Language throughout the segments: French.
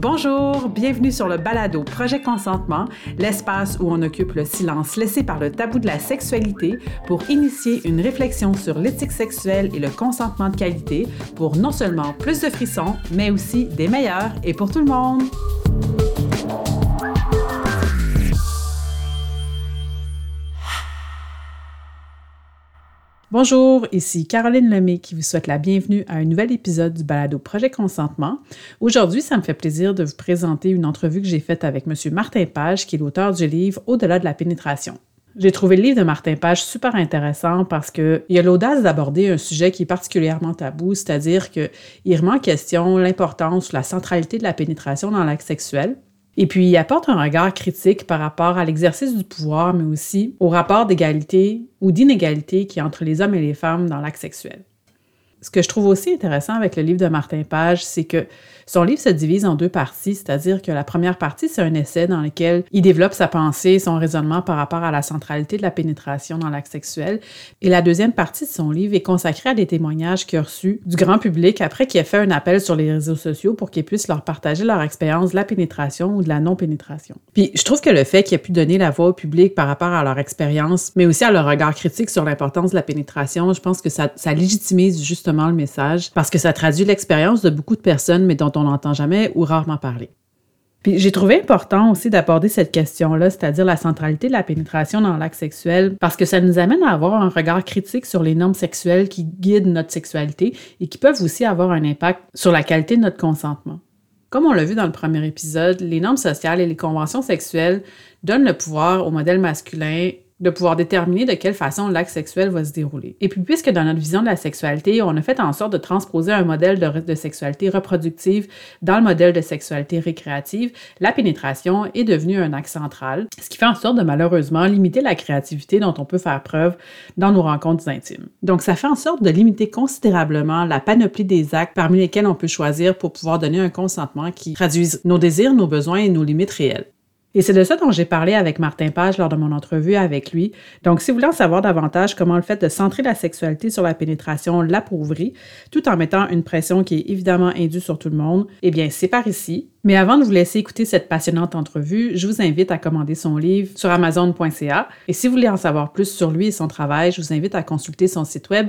Bonjour, bienvenue sur le balado Projet Consentement, l'espace où on occupe le silence laissé par le tabou de la sexualité pour initier une réflexion sur l'éthique sexuelle et le consentement de qualité pour non seulement plus de frissons, mais aussi des meilleurs et pour tout le monde. Bonjour, ici Caroline Lemay qui vous souhaite la bienvenue à un nouvel épisode du balado Projet Consentement. Aujourd'hui, ça me fait plaisir de vous présenter une entrevue que j'ai faite avec M. Martin Page, qui est l'auteur du livre Au-delà de la pénétration. J'ai trouvé le livre de Martin Page super intéressant parce qu'il a l'audace d'aborder un sujet qui est particulièrement tabou, c'est-à-dire qu'il remet en question l'importance, la centralité de la pénétration dans l'acte sexuel, et puis, apporte un regard critique par rapport à l'exercice du pouvoir, mais aussi au rapport d'égalité ou d'inégalité qui est entre les hommes et les femmes dans l'acte sexuel. Ce que je trouve aussi intéressant avec le livre de Martin Page, c'est que son livre se divise en deux parties, c'est-à-dire que la première partie, c'est un essai dans lequel il développe sa pensée, son raisonnement par rapport à la centralité de la pénétration dans l'acte sexuel. Et la deuxième partie de son livre est consacrée à des témoignages qu'il a reçus du grand public après qu'il ait fait un appel sur les réseaux sociaux pour qu'ils puissent leur partager leur expérience de la pénétration ou de la non-pénétration. Puis je trouve que le fait qu'il ait pu donner la voix au public par rapport à leur expérience, mais aussi à leur regard critique sur l'importance de la pénétration, je pense que ça, ça légitimise justement le message parce que ça traduit l'expérience de beaucoup de personnes, mais dont on n'entend jamais ou rarement parler. Puis j'ai trouvé important aussi d'aborder cette question-là, c'est-à-dire la centralité de la pénétration dans l'acte sexuel, parce que ça nous amène à avoir un regard critique sur les normes sexuelles qui guident notre sexualité et qui peuvent aussi avoir un impact sur la qualité de notre consentement. Comme on l'a vu dans le premier épisode, les normes sociales et les conventions sexuelles donnent le pouvoir au modèle masculin de pouvoir déterminer de quelle façon l'acte sexuel va se dérouler. Et puis, puisque dans notre vision de la sexualité, on a fait en sorte de transposer un modèle de, de, sexualité reproductive dans le modèle de sexualité récréative, la pénétration est devenue un acte central, ce qui fait en sorte de malheureusement limiter la créativité dont on peut faire preuve dans nos rencontres intimes. Donc, ça fait en sorte de limiter considérablement la panoplie des actes parmi lesquels on peut choisir pour pouvoir donner un consentement qui traduise nos désirs, nos besoins et nos limites réelles. Et c'est de ça dont j'ai parlé avec Martin Page lors de mon entrevue avec lui. Donc, si vous voulez en savoir davantage comment le fait de centrer la sexualité sur la pénétration l'appauvrit, tout en mettant une pression qui est évidemment indue sur tout le monde, eh bien, c'est par ici. Mais avant de vous laisser écouter cette passionnante entrevue, je vous invite à commander son livre sur amazon.ca. Et si vous voulez en savoir plus sur lui et son travail, je vous invite à consulter son site web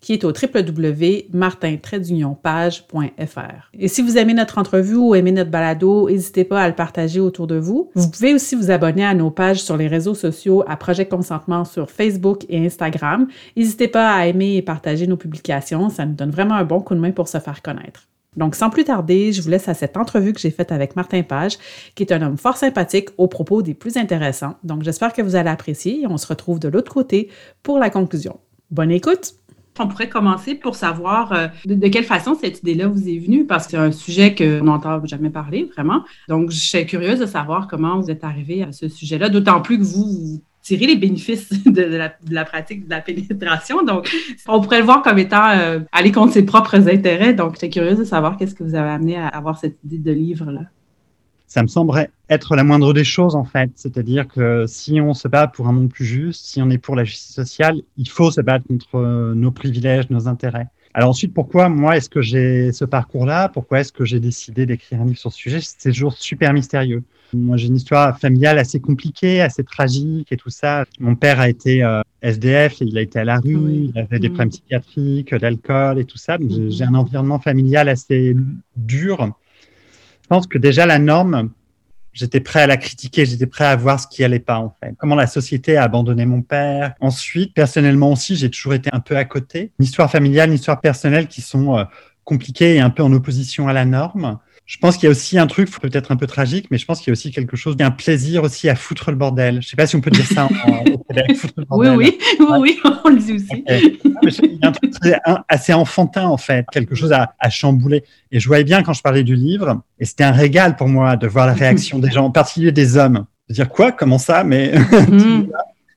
qui est au www.martin-page.fr. Et si vous aimez notre entrevue ou aimez notre balado, n'hésitez pas à le partager autour de vous. Vous pouvez aussi vous abonner à nos pages sur les réseaux sociaux à Projet Consentement sur Facebook et Instagram. N'hésitez pas à aimer et partager nos publications, ça nous donne vraiment un bon coup de main pour se faire connaître. Donc, sans plus tarder, je vous laisse à cette entrevue que j'ai faite avec Martin Page, qui est un homme fort sympathique aux propos des plus intéressants. Donc, j'espère que vous allez apprécier et on se retrouve de l'autre côté pour la conclusion. Bonne écoute! On pourrait commencer pour savoir euh, de, quelle façon cette idée-là vous est venue, parce que c'est un sujet qu'on n'entend jamais parler, vraiment. Donc, je suis curieuse de savoir comment vous êtes arrivé à ce sujet-là, d'autant plus que vous, tirez les bénéfices de, la, pratique de la pénétration. Donc, on pourrait le voir comme étant euh, aller contre ses propres intérêts. Donc, j'étais curieuse de savoir qu'est-ce que vous avez amené à avoir cette idée de livre-là. Ça me semblerait être la moindre des choses, en fait. C'est-à-dire que si on se bat pour un monde plus juste, si on est pour la justice sociale, il faut se battre contre euh, nos privilèges, nos intérêts. Alors ensuite, pourquoi moi est-ce que j'ai ce parcours-là? Pourquoi est-ce que j'ai décidé d'écrire un livre sur ce sujet? C'est toujours super mystérieux. Moi, j'ai une histoire familiale assez compliquée, assez tragique et tout ça. Mon père a été euh, SDF, et il a été à la rue, il avait des mmh. problèmes psychiatriques, d'alcool et tout ça. Donc, j'ai un environnement familial assez dur. Je pense que déjà la norme, j'étais prêt à la critiquer, j'étais prêt à voir ce qui allait pas en fait. Comment la société a abandonné mon père. Ensuite, personnellement aussi, j'ai toujours été un peu à côté. Une histoire familiale, une histoire personnelle qui sont euh, compliquées et un peu en opposition à la norme. Je pense qu'il y a aussi un truc peut-être un peu tragique, mais je pense qu'il y a aussi quelque chose, un plaisir aussi à foutre le bordel. Je sais pas si on peut dire ça en, Québec, foutre le bordel. Oui, oui, oui, on le dit aussi. Il y a un truc assez enfantin en fait, quelque chose à, chambouler. Et je voyais bien quand je parlais du livre, et c'était un régal pour moi de voir la réaction des gens, en particulier des hommes. De dire quoi, comment ça, mais mm.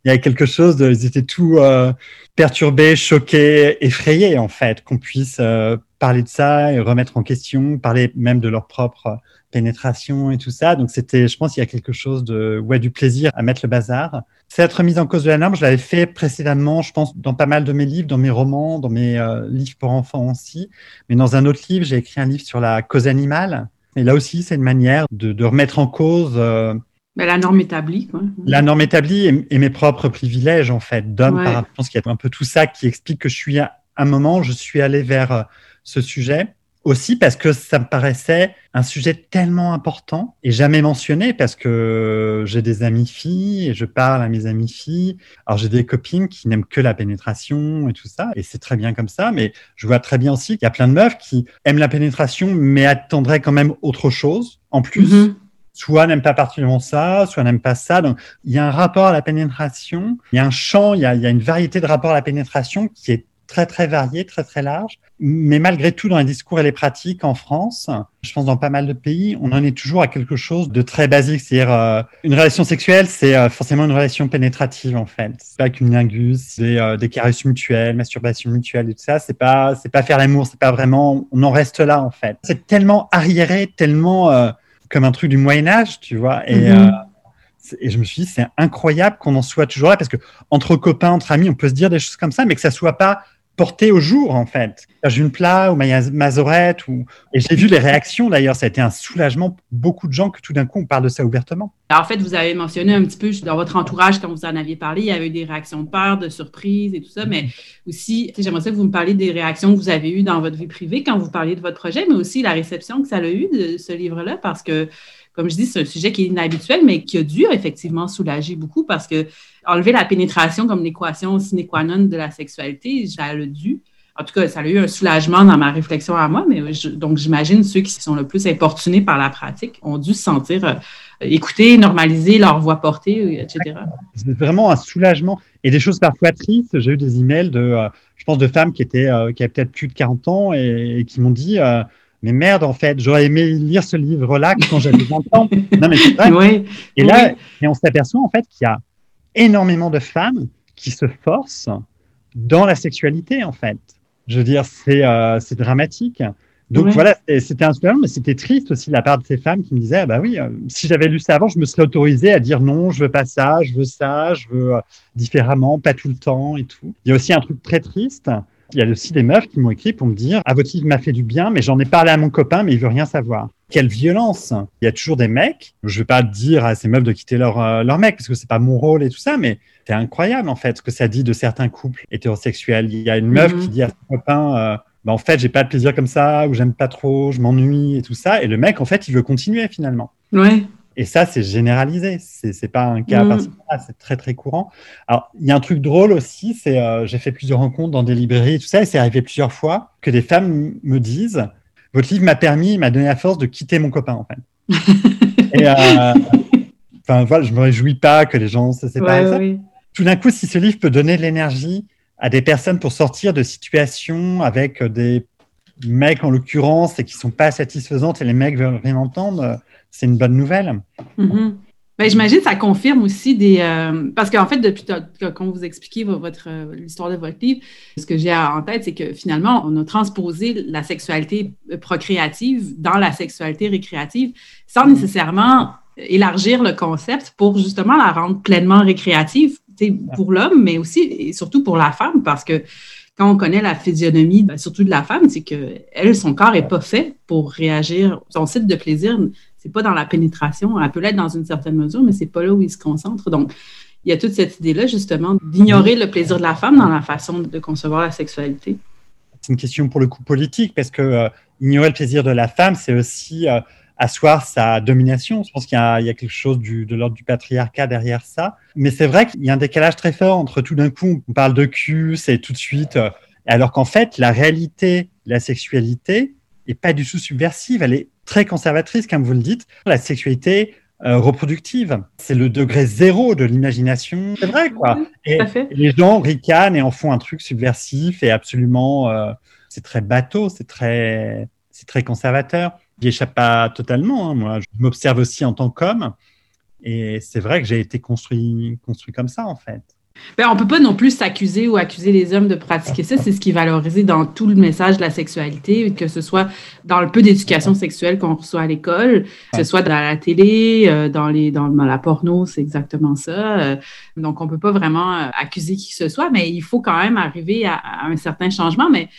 il y avait quelque chose de, ils étaient tout euh, perturbés, choqués, effrayés en fait, qu'on puisse euh, parler de ça et remettre en question, parler même de leur propre pénétration et tout ça. Donc c'était, je pense, qu'il y a quelque chose de, ouais, du plaisir à mettre le bazar. Cette remise en cause de la norme, je l'avais fait précédemment, je pense, dans pas mal de mes livres, dans mes romans, dans mes euh, livres pour enfants aussi. Mais dans un autre livre, j'ai écrit un livre sur la cause animale. Et là aussi, c'est une manière de, remettre en cause euh, ben, la norme établie. Quoi. La norme établie et, mes propres privilèges, en fait, d'homme. Je pense qu'il y a un peu tout ça qui explique que je suis à un moment, je suis allé vers euh, ce sujet aussi parce que ça me paraissait un sujet tellement important et jamais mentionné parce que j'ai des amies filles et je parle à mes amies filles. Alors j'ai des copines qui n'aiment que la pénétration et tout ça et c'est très bien comme ça, mais je vois très bien aussi qu'il y a plein de meufs qui aiment la pénétration mais attendraient quand même autre chose en plus. Mm-hmm. Soit n'aiment pas particulièrement ça, soit n'aiment pas ça. Donc, il y a un rapport à la pénétration, il y a un champ, il y a, il y a une variété de rapports à la pénétration qui est très très varié, très très large. Mais malgré tout, dans les discours et les pratiques en France, je pense dans pas mal de pays, on en est toujours à quelque chose de très basique. C'est-à-dire, euh, une relation sexuelle, c'est euh, forcément une relation pénétrative en fait. C'est pas qu'une lingus, c'est euh, des caresses mutuelles, masturbation mutuelle et tout ça. C'est pas, c'est pas faire l'amour, c'est pas vraiment. On en reste là en fait. C'est tellement arriéré, tellement comme un truc du Moyen Âge, tu vois. Et mm-hmm. Et je me suis dit, c'est incroyable qu'on en soit toujours là, parce que entre copains, entre amis, on peut se dire des choses comme ça, mais que ça soit pas porté au jour, en fait. Une Plat ou Mazorette, ou... et j'ai vu les réactions d'ailleurs, ça a été un soulagement pour beaucoup de gens que tout d'un coup on parle de ça ouvertement. en fait, vous avez mentionné un petit peu dans votre entourage, quand vous en aviez parlé, il y avait eu des réactions de peur, de surprise et tout ça, mais aussi, j'aimerais ça que vous me parliez des réactions que vous avez eues dans votre vie privée quand vous parliez de votre projet, mais aussi la réception que ça a eu de ce livre-là, parce que comme je dis, c'est un sujet qui est inhabituel, mais qui a dû effectivement soulager beaucoup parce que enlever la pénétration comme l'équation sine qua non de la sexualité, ça a dû. En tout cas, ça a eu un soulagement dans ma réflexion à moi, mais donc j'imagine ceux qui sont le plus importunés par la pratique ont dû se sentir euh, écoutés, normaliser leur voix portée, etc. C'est vraiment un soulagement. Et des choses parfois tristes, j'ai eu des emails de, euh, je pense, de femmes qui étaient, euh, qui avaient peut-être plus de 40 ans et, qui m'ont dit, mais merde, en fait, j'aurais aimé lire ce livre-là quand j'avais 20 ans. Non, mais c'est vrai. et là, et on s'aperçoit en fait qu'il y a énormément de femmes qui se forcent dans la sexualité, en fait. Je veux dire, c'est euh, dramatique. Donc voilà, c'était un soulagement, mais c'était triste aussi de la part de ces femmes qui me disaient, ah bah oui, euh, si j'avais lu ça avant, je me serais autorisée à dire non, je veux pas ça, je veux ça, je veux euh, différemment, pas tout le temps et tout. Il y a aussi un truc très triste, il y a aussi des meufs qui m'ont écrit pour me dire Ah, votre livre m'a fait du bien, mais j'en ai parlé à mon copain, mais il veut rien savoir. Quelle violence Il y a toujours des mecs. Je vais pas dire à ces meufs de quitter leur, euh, leur mec, parce que c'est pas mon rôle et tout ça, mais c'est incroyable en fait ce que ça dit de certains couples hétérosexuels. Il y a une meuf mhm. qui dit à son copain euh, bah, En fait, j'ai pas de plaisir comme ça, ou j'aime pas trop, je m'ennuie et tout ça. Et le mec, en fait, il veut continuer finalement. Ouais. Et ça, c'est généralisé. C'est n'est pas un cas mm. particulier, c'est très très courant. Alors, il y a un truc drôle aussi, c'est euh, j'ai fait plusieurs rencontres dans des librairies et tout ça, et c'est arrivé plusieurs fois que des femmes me disent votre livre m'a permis, m'a donné la force de quitter mon copain en fait. et euh, enfin voilà, je me réjouis pas que les gens se séparent. Tout d'un coup, si ce livre peut donner de l'énergie à des personnes pour sortir de situations avec des mecs en l'occurrence et qui sont pas satisfaisantes et les mecs veulent rien entendre c'est une bonne nouvelle. Mm-hmm. Ben, J'imagine que ça confirme aussi des. Euh, parce qu'en fait, depuis quand vous expliquez votre, euh, l'histoire de votre livre, ce que j'ai en tête, c'est que finalement, on a transposé la sexualité procréative dans la sexualité récréative sans nécessairement élargir le concept pour justement la rendre pleinement récréative pour l'homme, mais aussi et surtout pour la femme, parce que quand on connaît la physionomie, ben, surtout de la femme, c'est que elle, son corps n'est pas fait pour réagir. Son site de plaisir c'est pas dans la pénétration. Elle peut l'être dans une certaine mesure, mais c'est pas là où il se concentre. Donc, il y a toute cette idée-là, justement, d'ignorer le plaisir de la femme dans la façon de concevoir la sexualité. C'est une question pour le coup politique, parce que euh, ignorer le plaisir de la femme, c'est aussi euh, asseoir sa domination. Je pense qu'il y, a quelque chose de l'ordre du patriarcat derrière ça. Mais c'est vrai qu'il y a un décalage très fort entre tout d'un coup, on parle de cul, c'est tout de suite, euh, alors qu'en fait, la réalité, la sexualité, est pas du tout subversive, elle est très conservatrice, comme vous le dites. La sexualité euh, reproductive, c'est le degré zéro de l'imagination. C'est vrai, quoi. et, les gens ricanent et en font un truc subversif et absolument. Euh, c'est très bateau, c'est très, c'est très conservateur. J'y échappe pas totalement. Hein, moi, je m'observe aussi en tant qu'homme. Et c'est vrai que j'ai été construit, construit comme ça, en fait. Ben, on ne peut pas non plus s'accuser ou accuser les hommes de pratiquer ça. C'est ce qui est valorisé dans tout le message de la sexualité, que ce soit dans le peu d'éducation sexuelle qu'on reçoit à l'école, que ce soit dans la télé, euh, dans, les, dans, la porno, c'est exactement ça. Euh, donc, on ne peut pas vraiment euh, accuser qui que ce soit, mais il faut quand même arriver à, un certain changement. Mais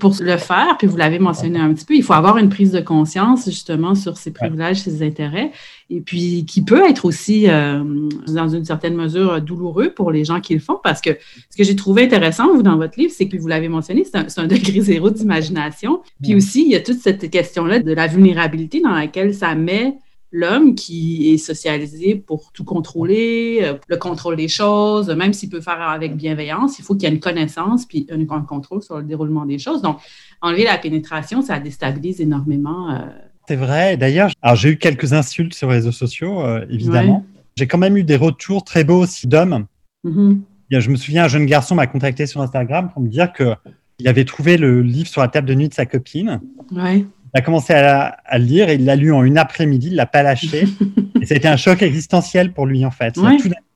Pour le faire, puis vous l'avez mentionné un petit peu, il faut avoir une prise de conscience justement sur ses privilèges, ses intérêts, et puis qui peut être aussi, euh, dans une certaine mesure, douloureux pour les gens qui le font, parce que ce que j'ai trouvé intéressant, vous, dans votre livre, c'est que vous l'avez mentionné, c'est un, un, degré zéro d'imagination. Puis aussi, il y a toute cette question-là de la vulnérabilité dans laquelle ça met l'homme qui est socialisé pour tout contrôler, euh, le contrôle des choses, même s'il peut faire avec bienveillance, il faut qu'il y ait une connaissance puis un contrôle sur le déroulement des choses. Donc, enlever la pénétration, ça déstabilise énormément. Euh. C'est vrai. D'ailleurs, alors j'ai eu quelques insultes sur les réseaux sociaux, euh, évidemment. J'ai quand même eu des retours très beaux aussi d'hommes. Mm-hmm. Je me souviens, un jeune garçon m'a contacté sur Instagram pour me dire que il avait trouvé le livre sur la table de nuit de sa copine. Ouais il a commencé à, le lire et il l'a lu en une après-midi, il l'a pas lâché. et ça a été un choc existentiel pour lui, en fait.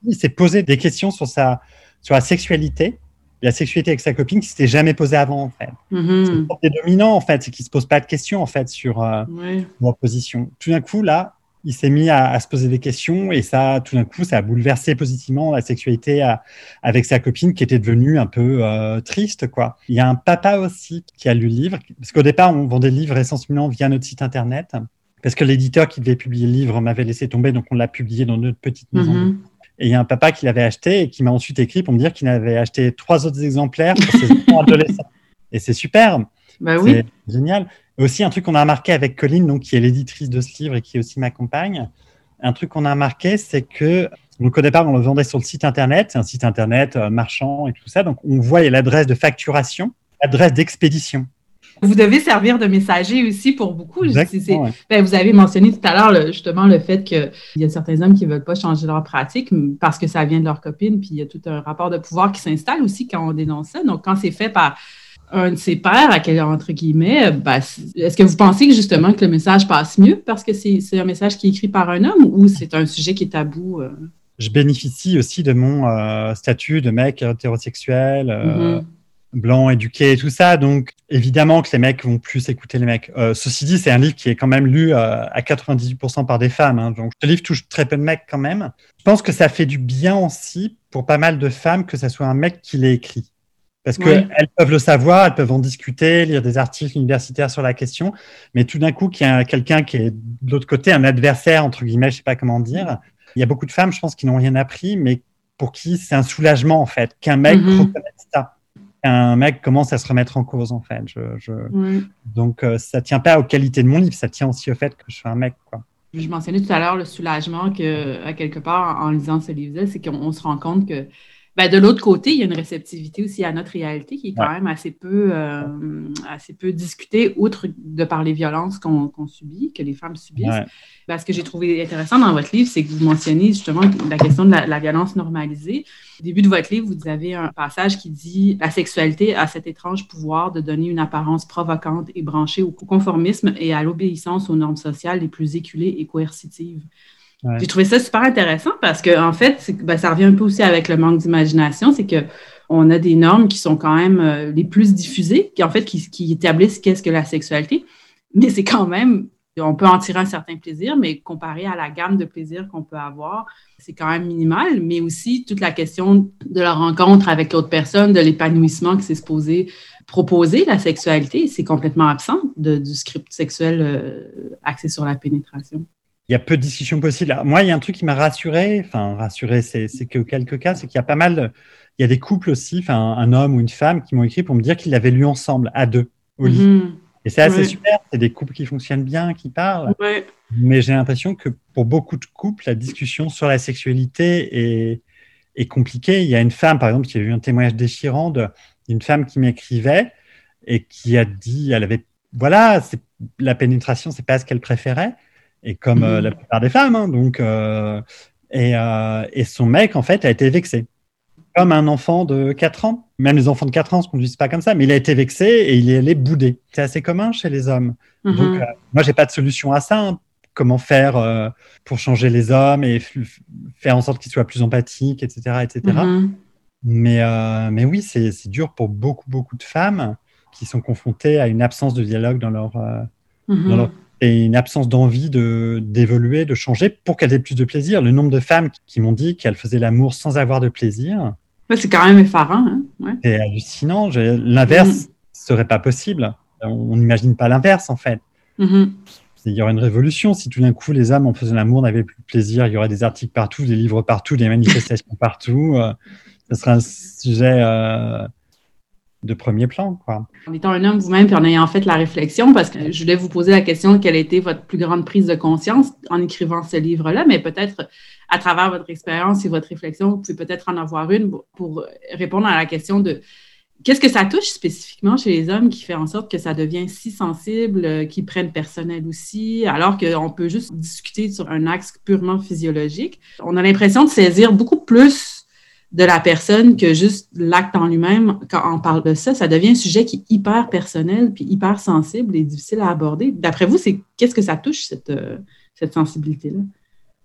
il s'est posé des questions sur, sa, sur la sexualité, la sexualité avec sa copine qui s'était jamais posée avant, en fait. Mm-hmm. C'est dominant, en fait, c'est qu'il se pose pas de questions, en fait, sur euh, leur position. Tout d'un coup, là, il s'est mis à, se poser des questions et ça, tout d'un coup, ça a bouleversé positivement la sexualité avec sa copine qui était devenue un peu euh, triste, quoi. Il y a un papa aussi qui a lu le livre, parce qu'au départ, on vendait le livre essentiellement via notre site internet, parce que l'éditeur qui devait publier le livre m'avait laissé tomber, donc on l'a publié dans notre petite maison. Mm-hmm. Et il y a un papa qui l'avait acheté et qui m'a ensuite écrit pour me dire qu'il avait acheté trois autres exemplaires pour ses enfants adolescents. Et c'est super. Bah oui. C'est génial. Aussi, un truc qu'on a remarqué avec Colline, donc, qui est l'éditrice de ce livre et qui aussi m'accompagne, un truc qu'on a remarqué, c'est que donc au départ, on le vendait sur le site internet, c'est un site internet euh, marchand et tout ça. Donc on voit l'adresse de facturation, l'adresse d'expédition. Vous devez servir de messager aussi pour beaucoup. Ben, vous avez mentionné tout à l'heure justement le fait qu'il y a certains hommes qui ne veulent pas changer leur pratique parce que ça vient de leur copine, puis il y a tout un rapport de pouvoir qui s'installe aussi quand on dénonce ça. Donc quand c'est fait par un de ses pères, à quel, entre guillemets, ben, est-ce que vous pensez que justement que le message passe mieux parce que c'est un message qui est écrit par un homme ou c'est un sujet qui est tabou? Euh? Je bénéficie aussi de mon euh, statut de mec hétérosexuel, euh, mm-hmm. blanc, éduqué et tout ça. Donc, évidemment que les mecs vont plus écouter les mecs. ceci dit, c'est un livre qui est quand même lu à 98% par des femmes. Hein. donc, ce livre touche très peu de mecs quand même. Je pense que ça fait du bien aussi pour pas mal de femmes que ce soit un mec qui l'ait écrit. Parce qu'elles peuvent le savoir, elles peuvent en discuter, lire des articles universitaires sur la question, mais tout d'un coup, qu'il y a quelqu'un qui est de l'autre côté, un adversaire, entre guillemets, je sais pas comment dire. Il y a beaucoup de femmes, je pense, qui n'ont rien appris, mais pour qui c'est un soulagement, en fait, qu'un mec mm-hmm. reconnaisse ça. Qu'un mec commence à se remettre en cause, en fait. Je, Donc, euh, ça tient pas aux qualités de mon livre, ça tient aussi au fait que je suis un mec, quoi. Je mentionnais tout à l'heure le soulagement que, à quelque part, en lisant ce livre-là, c'est qu'on se rend compte que ben, de l'autre côté, il y a une réceptivité aussi à notre réalité qui est quand même assez peu, euh, assez peu discutée, outre de par les violences qu'on subit, que les femmes subissent. Ben, ce que j'ai trouvé intéressant dans votre livre, c'est que vous mentionnez justement la question de la, violence normalisée. Au début de votre livre, vous avez un passage qui dit La sexualité a cet étrange pouvoir de donner une apparence provocante et branchée au conformisme et à l'obéissance aux normes sociales les plus éculées et coercitives. J'ai trouvé ça super intéressant parce que, en fait, ben, ça revient un peu aussi avec le manque d'imagination, c'est que on a des normes qui sont quand même euh, les plus diffusées, qui en fait qui, établissent qu'est-ce que la sexualité, mais c'est quand même, on peut en tirer un certain plaisir, mais comparé à la gamme de plaisirs qu'on peut avoir, c'est quand même minimal, mais aussi toute la question de la rencontre avec l'autre personne, de l'épanouissement que c'est supposé proposer la sexualité, c'est complètement absent du script sexuel euh, axé sur la pénétration il y a peu de discussions possibles. Moi, il y a un truc qui m'a rassuré, enfin rassuré, c'est que quelques cas, c'est qu'il y a pas mal, il y a des couples aussi, enfin un homme ou une femme qui m'ont écrit pour me dire qu'ils l'avaient lu ensemble, à deux, au lit. Mhm. Et c'est assez super, c'est des couples qui fonctionnent bien, qui parlent. Mais j'ai l'impression que pour beaucoup de couples, la discussion sur la sexualité est, est compliquée. Il y a une femme, par exemple, qui a eu un témoignage déchirant d'une femme qui m'écrivait et qui a dit, elle avait, voilà, la pénétration, c'est pas ce qu'elle préférait et comme euh, la plupart des femmes. Hein, donc, euh, et, euh, et, son mec, en fait, a été vexé. Comme un enfant de 4 ans. Même les enfants de 4 ans ne se conduisent pas comme ça, mais il a été vexé et il est allé bouder. C'est assez commun chez les hommes. Mm-hmm. Donc, moi, j'ai pas de solution à ça. Hein. Comment faire pour changer les hommes et faire en sorte qu'ils soient plus empathiques, etc. etc. Mm-hmm. Mais, mais oui, c'est dur pour beaucoup, beaucoup de femmes qui sont confrontées à une absence de dialogue dans leur, dans mm-hmm. leur et une absence d'envie de d'évoluer, de changer pour qu'elles aient plus de plaisir. Le nombre de femmes qui m'ont dit qu'elles faisaient l'amour sans avoir de plaisir. c'est quand même effarant. Hein C'est hallucinant. L'inverse, mm. ce serait pas possible. On n'imagine pas l'inverse, en fait. Mm-hmm. Il y aurait une révolution si tout d'un coup les âmes en faisant l'amour n'avaient plus de plaisir. Il y aurait des articles partout, des livres partout, des manifestations partout. Euh, ce serait un sujet euh, de premier plan. Quoi. En étant un homme vous-même, puis en ayant fait la réflexion, parce que je voulais vous poser la question quelle a été votre plus grande prise de conscience en écrivant ce livre-là, mais peut-être à travers votre expérience et votre réflexion, vous pouvez peut-être en avoir une pour répondre à la question de Qu'est-ce que ça touche spécifiquement chez les hommes qui fait en sorte que ça devient si sensible, euh, qu'ils prennent personnel aussi, alors qu'on peut juste discuter sur un axe purement physiologique? On a l'impression de saisir beaucoup plus de la personne que juste l'acte en lui-même. Quand on parle de ça, ça devient un sujet qui est hyper personnel puis hyper sensible et difficile à aborder. D'après vous, c'est qu'est-ce que ça touche, cette, euh, cette sensibilité-là?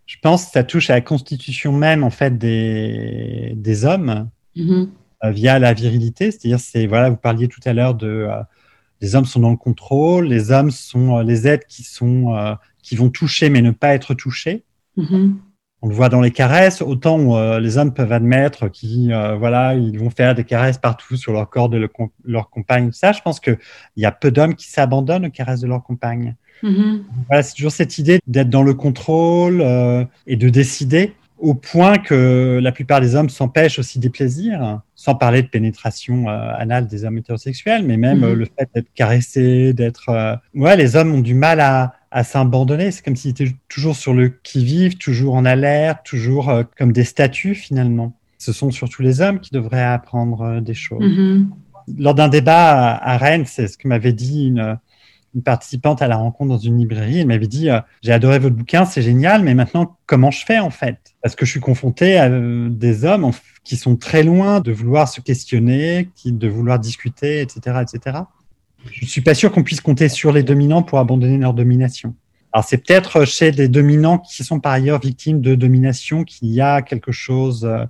Je pense que ça touche à la constitution même, en fait, des, des hommes. Mm-hmm. Euh, via la virilité. C'est-à-dire, c'est voilà, vous parliez tout à l'heure de euh, les hommes sont dans le contrôle, les hommes sont euh, les êtres qui sont qui vont toucher mais ne pas être touchés. Mm-hmm. On le voit dans les caresses, autant les hommes peuvent admettre qu'ils voilà, ils vont faire des caresses partout sur leur corps de leur compagne. Ça, je pense qu'il y a peu d'hommes qui s'abandonnent aux caresses de leur compagne. Mm-hmm. Voilà, c'est toujours cette idée d'être dans le contrôle et de décider au point que la plupart des hommes s'empêchent aussi des plaisirs, sans parler de pénétration euh, anale des hommes hétérosexuels, mais même Mhm. euh, le fait d'être caressé, d'être... euh, Ouais, les hommes ont du mal à, à s'abandonner. C'est comme s'ils étaient toujours sur le qui-vive, toujours en alerte, toujours euh, comme des statues finalement. Ce sont surtout les hommes qui devraient apprendre des choses. Mhm. Lors d'un débat à, Rennes, c'est ce que m'avait dit une, une participante à la rencontre dans une librairie. Elle m'avait dit J'ai adoré votre bouquin, c'est génial, mais maintenant, comment je fais en fait? Parce que je suis confronté à euh, des hommes qui sont très loin de vouloir se questionner, de vouloir discuter, etc. etc. Je ne suis pas sûr qu'on puisse compter sur les dominants pour abandonner leur domination. Alors, c'est peut-être chez des dominants qui sont par ailleurs victimes de domination qu'il y a quelque chose euh,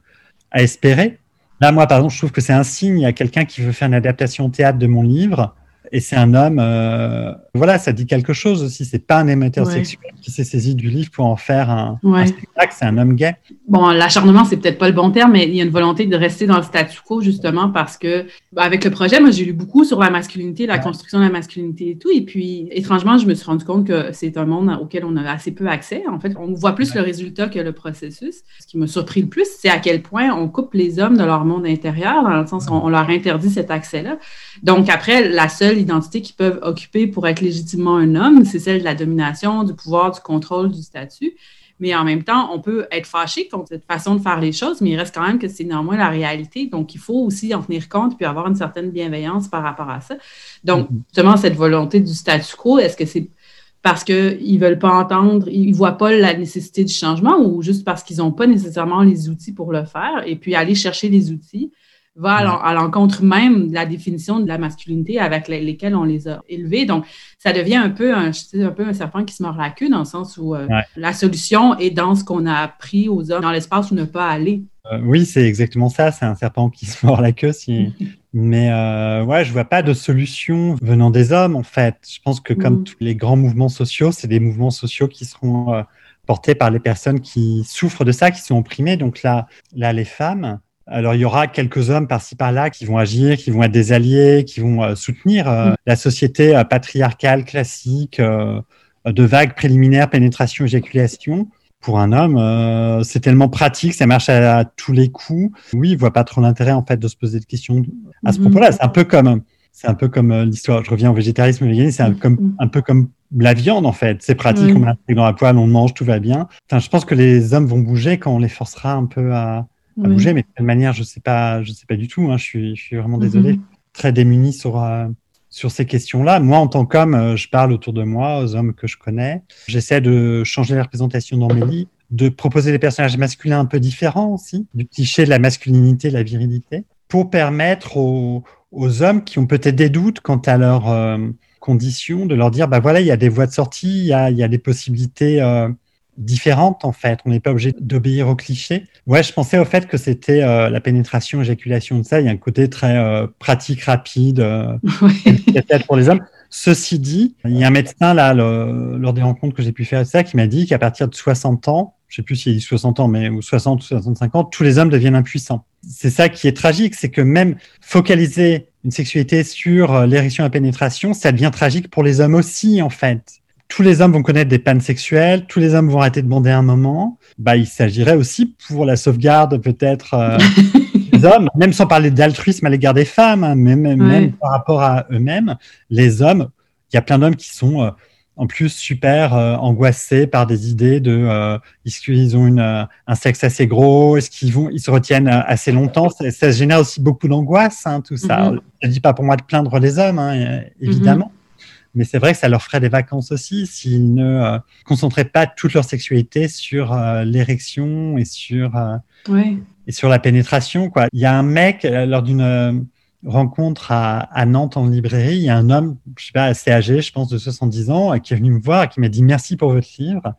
à espérer. Là, moi, par exemple, je trouve que c'est un signe. A quelqu'un qui veut faire une adaptation au théâtre de mon livre. Et c'est un homme, euh, voilà, ça dit quelque chose aussi. C'est pas un homme hétérosexuel qui s'est saisi du livre pour en faire un, Ouais. un spectacle, c'est un homme gay. Bon, l'acharnement, c'est peut-être pas le bon terme, mais il y a une volonté de rester dans le statu quo, justement, parce que, bah, avec le projet, moi, j'ai lu beaucoup sur la masculinité, la Ouais. construction de la masculinité et tout. Et puis, étrangement, je me suis rendu compte que c'est un monde auquel on a assez peu accès. En fait, on voit plus le résultat que le processus. Ce qui m'a surpris le plus, c'est à quel point on coupe les hommes de leur monde intérieur, dans le sens qu'on on leur interdit cet accès-là. Donc, après, la seule identité qu'ils peuvent occuper pour être légitimement un homme, c'est celle de la domination, du pouvoir, du contrôle, du statut. Mais en même temps, on peut être fâché contre cette façon de faire les choses, mais il reste quand même que c'est néanmoins la réalité. Donc, il faut aussi en tenir compte puis avoir une certaine bienveillance par rapport à ça. Donc, Mhm. justement, cette volonté du statu quo, est-ce que c'est parce qu'ils ne veulent pas entendre, ils ne voient pas la nécessité du changement ou juste parce qu'ils n'ont pas nécessairement les outils pour le faire et puis aller chercher les outils va à l'en- à l'encontre même de la définition de la masculinité avec les- lesquelles on les a élevés. Donc, ça devient un peu un, un peu un serpent qui se mord la queue dans le sens où euh, Ouais. la solution est dans ce qu'on a appris aux hommes, dans l'espace où ne pas aller. Euh, oui, c'est exactement ça. C'est un serpent qui se mord la queue. Si... Mais euh, ouais, je vois pas de solution venant des hommes, en fait. Je pense que comme Mhm. tous les grands mouvements sociaux, c'est des mouvements sociaux qui seront euh, portés par les personnes qui souffrent de ça, qui sont opprimées. Donc là, là, les femmes. Alors, il y aura quelques hommes par-ci par-là qui vont agir, qui vont être des alliés, qui vont euh, soutenir euh, Mhm. la société euh, patriarcale classique euh, de vagues préliminaires, pénétration, éjaculation pour un homme, c'est tellement pratique, ça marche à, à tous les coups. Oui, il voit pas trop l'intérêt en fait de se poser de questions à ce Mhm. propos-là. C'est un peu comme, c'est un peu comme l'histoire. Je reviens au végétarisme, véganisme, c'est un, Mhm. comme, un peu comme la viande en fait. C'est pratique, on l'intègre dans la poêle, on mange, tout va bien. Enfin, je pense que les hommes vont bouger quand on les forcera un peu à, à Oui. bouger, mais de quelle manière, je sais pas, je sais pas du tout. Hein. Je suis, je suis vraiment Mhm. désolé, très démuni sur. euh, sur ces questions-là. Moi, en tant qu'homme, euh, je parle autour de moi, aux hommes que je connais. J'essaie de changer la représentation dans mes livres, de proposer des personnages masculins un peu différents aussi, du cliché de la masculinité, de la virilité, pour permettre aux, aux hommes qui ont peut-être des doutes quant à leurs euh, conditions, de leur dire, bah voilà, il y a des voies de sortie, il y a, il y a des possibilités euh, différentes en fait. On n'est pas obligé d'obéir aux clichés. Ouais, je pensais au fait que c'était euh, la pénétration, éjaculation de ça. Il y a un côté très euh, pratique, rapide, euh, pour les hommes. Ceci dit, il y a un médecin là, le- lors des rencontres que j'ai pu faire ça, qui m'a dit qu'à partir de 60 ans, je sais plus s'il dit 60 ans, mais ou 60 ou 65 ans, tous les hommes deviennent impuissants. c'est ça qui est tragique, c'est que même focaliser une sexualité sur euh, l'érection à pénétration, ça devient tragique pour les hommes aussi, en fait. Tous les hommes vont connaître des pannes sexuelles, tous les hommes vont arrêter de bander un moment. Bah, il s'agirait aussi pour la sauvegarde peut-être euh, des hommes, même sans parler d'altruisme à l'égard des femmes, hein, même, même par rapport à eux-mêmes, les hommes, il y a plein d'hommes qui sont euh, en plus super euh, angoissés par des idées de est-ce qu'ils ont une, un sexe assez gros, est-ce qu'ils vont, ils se retiennent assez longtemps. Ça, ça génère aussi beaucoup d'angoisse, hein, tout ça. Je ne dis pas pour moi de plaindre les hommes, hein, évidemment. Mais c'est vrai que ça leur ferait des vacances aussi s'ils ne concentraient pas toute leur sexualité sur l'érection et sur et sur la pénétration. Quoi. Il y a un mec lors d'une rencontre à, à, Nantes en librairie, il y a un homme, je sais pas, assez âgé, je pense de 70 ans, qui est venu me voir et qui m'a dit merci pour votre livre.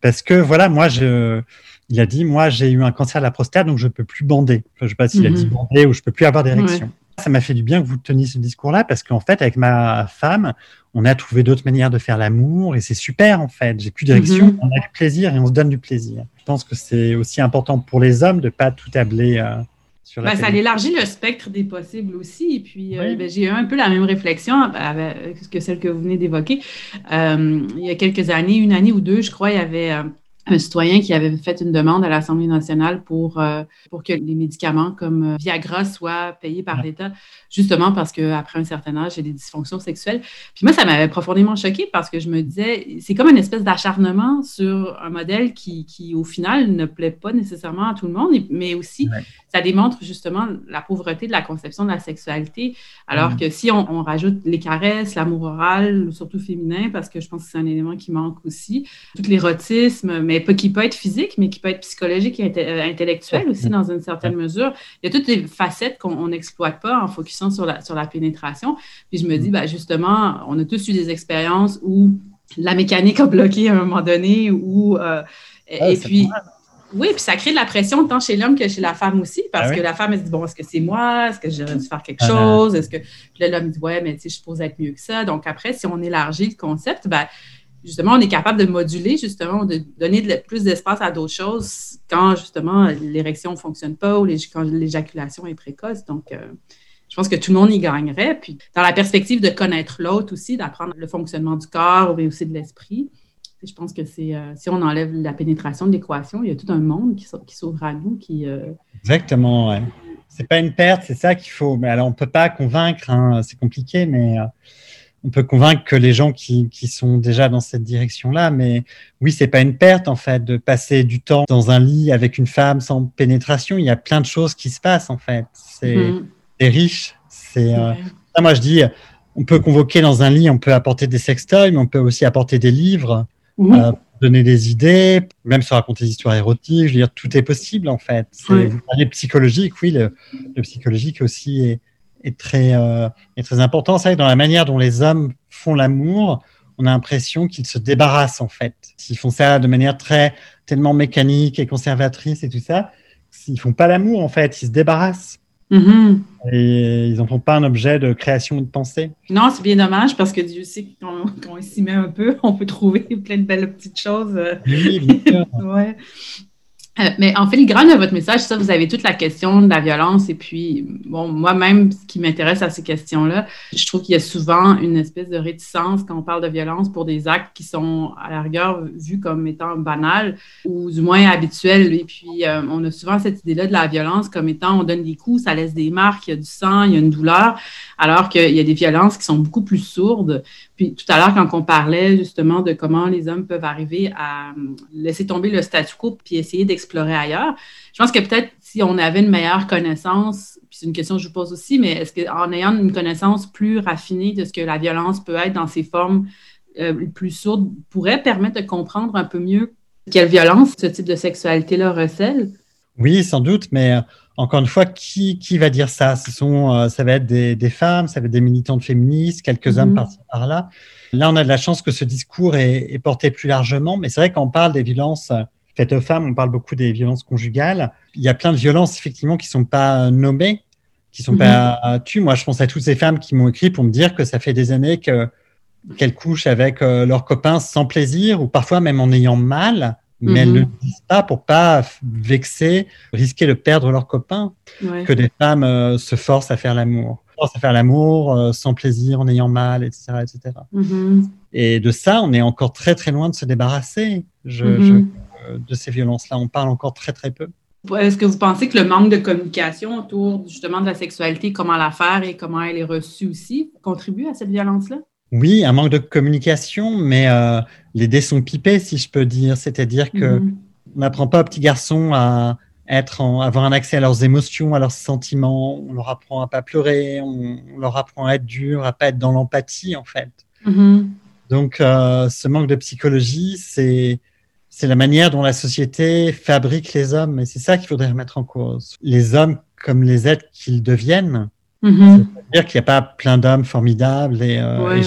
Parce que voilà, moi, je, il a dit, moi, j'ai eu un cancer de la prostate, donc je peux plus bander. Enfin, je sais pas s'il mm -hmm. a dit bander ou je peux plus avoir d'érection. Ouais. Ça m'a fait du bien que vous teniez ce discours-là parce qu'en fait, avec ma femme, on a trouvé d'autres manières de faire l'amour et c'est super en fait. J'ai plus d'érection, mm -hmm. on a du plaisir et on se donne du plaisir. Je pense que c'est aussi important pour les hommes de pas tout tabler. Euh, ben, ça élargit le spectre des possibles aussi. Et puis, oui. euh, ben, j'ai eu un peu la même réflexion avec que celle que vous venez d'évoquer. Euh, il y a quelques années, une année ou deux, je crois, il y avait un citoyen qui avait fait une demande à l'Assemblée nationale pour, euh, pour que les médicaments comme euh, Viagra soient payés par l'État, justement parce qu'après un certain âge, a des dysfonctions sexuelles. Puis moi, ça m'avait profondément choqué parce que je me disais, c'est comme une espèce d'acharnement sur un modèle qui, qui, au final, ne plaît pas nécessairement à tout le monde, mais aussi, ouais. ça démontre justement la pauvreté de la conception de la sexualité. Alors mmh. que si on, on, rajoute les caresses, l'amour oral, surtout féminin, parce que je pense que c'est un élément qui manque aussi, tout l'érotisme, mais pas qui peut être physique, mais qui peut être psychologique et intellectuel aussi dans une certaine mesure. Il y a toutes les facettes qu'on n'exploite pas en focusant sur la, sur la pénétration. Puis je me dis, ben justement, on a tous eu des expériences où la mécanique a bloqué à un moment donné, ou euh, ah, et puis. Oui, puis ça crée de la pression tant chez l'homme que chez la femme aussi, parce ah oui? que la femme, elle se dit, bon, est-ce que c'est moi? Est-ce que j'aurais dû faire quelque ah chose? Est-ce que. Puis là, l'homme dit, ouais, mais tu sais, je suppose être mieux que ça. Donc après, si on élargit le concept, ben, justement, on est capable de moduler, justement, de donner plus d'espace à d'autres choses quand, justement, l'érection ne fonctionne pas ou quand l'éjaculation est précoce. Donc, euh, je pense que tout le monde y gagnerait. Puis, dans la perspective de connaître l'autre aussi, d'apprendre le fonctionnement du corps, mais aussi de l'esprit, je pense que c'est euh, si on enlève la pénétration de l'équation, il y a tout un monde qui, qui s'ouvre à nous. Qui, euh... Exactement, ouais. C'est pas une perte, c'est ça qu'il faut. Mais alors, on ne peut pas convaincre, hein, c'est compliqué, mais. Euh on peut convaincre que les gens qui, qui sont déjà dans cette direction-là, mais oui, c'est pas une perte en fait de passer du temps dans un lit avec une femme sans pénétration. Il y a plein de choses qui se passent en fait. C'est mmh. riche. C'est euh... moi je dis, on peut convoquer dans un lit, on peut apporter des sextoys, mais on peut aussi apporter des livres, mmh. euh, donner des idées, même se raconter des histoires érotiques. Je veux dire, tout est possible en fait. Parlez psychologique, oui, le, le psychologique aussi est est très, euh, est très important. C'est vrai que dans la manière dont les hommes font l'amour, on a l'impression qu'ils se débarrassent en fait. S'ils font ça de manière très tellement mécanique et conservatrice et tout ça, s'ils font pas l'amour en fait, ils se débarrassent. Mm -hmm. Et ils n'en font pas un objet de création ou de pensée. Non, c'est bien dommage parce que Dieu sait que quand, quand on s'y met un peu, on peut trouver plein de belles petites choses. Oui, bien sûr. ouais. Euh, mais en filigrane de votre message, ça, vous avez toute la question de la violence. Et puis, bon, moi-même, ce qui m'intéresse à ces questions-là, je trouve qu'il y a souvent une espèce de réticence quand on parle de violence pour des actes qui sont, à la rigueur, vus comme étant banals ou du moins habituels. Et puis, euh, on a souvent cette idée-là de la violence comme étant on donne des coups, ça laisse des marques, il y a du sang, il y a une douleur, alors qu'il y a des violences qui sont beaucoup plus sourdes. Puis tout à l'heure, quand on parlait justement de comment les hommes peuvent arriver à laisser tomber le statu quo puis essayer d'explorer ailleurs, je pense que peut-être si on avait une meilleure connaissance, puis c'est une question que je vous pose aussi, mais est-ce qu'en ayant une connaissance plus raffinée de ce que la violence peut être dans ses formes euh, plus sourdes, pourrait permettre de comprendre un peu mieux quelle violence ce type de sexualité-là recèle? Oui, sans doute, mais encore une fois, qui, qui va dire ça? Ce sont, euh, ça va être des, des, femmes, ça va être des militantes féministes, quelques mm -hmm. hommes par-ci par-là. Là, on a de la chance que ce discours est, est porté plus largement, mais c'est vrai qu'on parle des violences faites aux femmes, on parle beaucoup des violences conjugales. Il y a plein de violences effectivement qui sont pas nommées, qui sont mm -hmm. pas tues. Moi, je pense à toutes ces femmes qui m'ont écrit pour me dire que ça fait des années que qu'elles couchent avec euh, leurs copains sans plaisir ou parfois même en ayant mal mais elles ne le disent pas pour pas vexer, risquer de perdre leurs copains, que des femmes euh, se forcent à faire l'amour, forcent à faire l'amour euh, sans plaisir, en ayant mal, etc., etc. Et de ça, on est encore très très loin de se débarrasser je, euh, de ces violences-là. On parle encore très très peu. Est-ce que vous pensez que le manque de communication autour justement de la sexualité, comment la faire et comment elle est reçue aussi, contribue à cette violence-là? Oui, un manque de communication, mais euh, les dés sont pipés, si je peux dire. C'est-à-dire que mhm. on n'apprend pas aux petits garçons à être avoir un accès à leurs émotions, à leurs sentiments. On leur apprend à pas pleurer, on, leur apprend à être dur, à pas être dans l'empathie, en fait. Mhm. Donc, euh, ce manque de psychologie, c'est c'est la manière dont la société fabrique les hommes, et c'est ça qu'il faudrait remettre en cause. Les hommes comme les êtres qu'ils deviennent. Mm-hmm. C'est-à-dire qu'il n'y a pas plein d'hommes formidables et, euh,